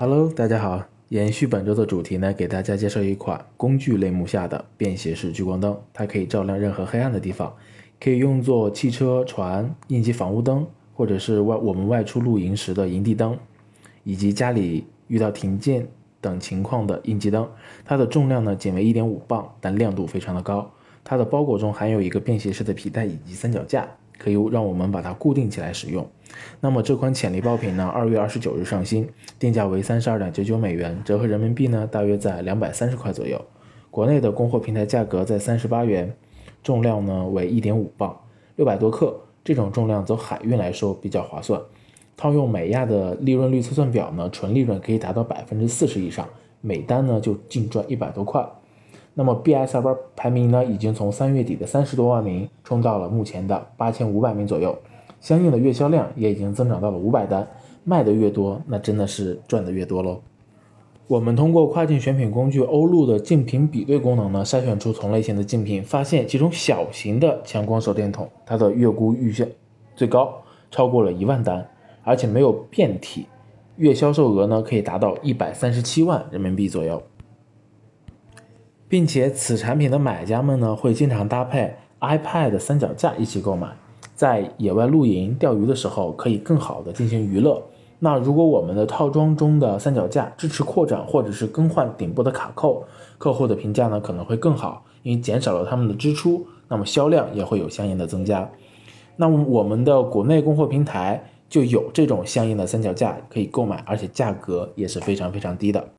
Hello，大家好。延续本周的主题呢，给大家介绍一款工具类目下的便携式聚光灯。它可以照亮任何黑暗的地方，可以用作汽车、船、应急防护灯，或者是外我们外出露营时的营地灯，以及家里遇到停电等情况的应急灯。它的重量呢仅为一点五磅，但亮度非常的高。它的包裹中含有一个便携式的皮带以及三脚架。可以让我们把它固定起来使用。那么这款潜力爆品呢，二月二十九日上新，定价为三十二点九九美元，折合人民币呢大约在两百三十块左右。国内的供货平台价格在三十八元，重量呢为一点五磅，六百多克。这种重量走海运来说比较划算。套用美亚的利润率测算表呢，纯利润可以达到百分之四十以上，每单呢就净赚一百多块。那么 BSR 排名呢，已经从三月底的三十多万名冲到了目前的八千五百名左右，相应的月销量也已经增长到了五百单，卖的越多，那真的是赚的越多喽。我们通过跨境选品工具欧路的竞品比对功能呢，筛选出同类型的竞品，发现其中小型的强光手电筒，它的月估预销最高超过了一万单，而且没有变体，月销售额呢可以达到一百三十七万人民币左右。并且此产品的买家们呢，会经常搭配 iPad 三脚架一起购买，在野外露营、钓鱼的时候可以更好的进行娱乐。那如果我们的套装中的三脚架支持扩展或者是更换顶部的卡扣，客户的评价呢可能会更好，因为减少了他们的支出，那么销量也会有相应的增加。那么我们的国内供货平台就有这种相应的三脚架可以购买，而且价格也是非常非常低的。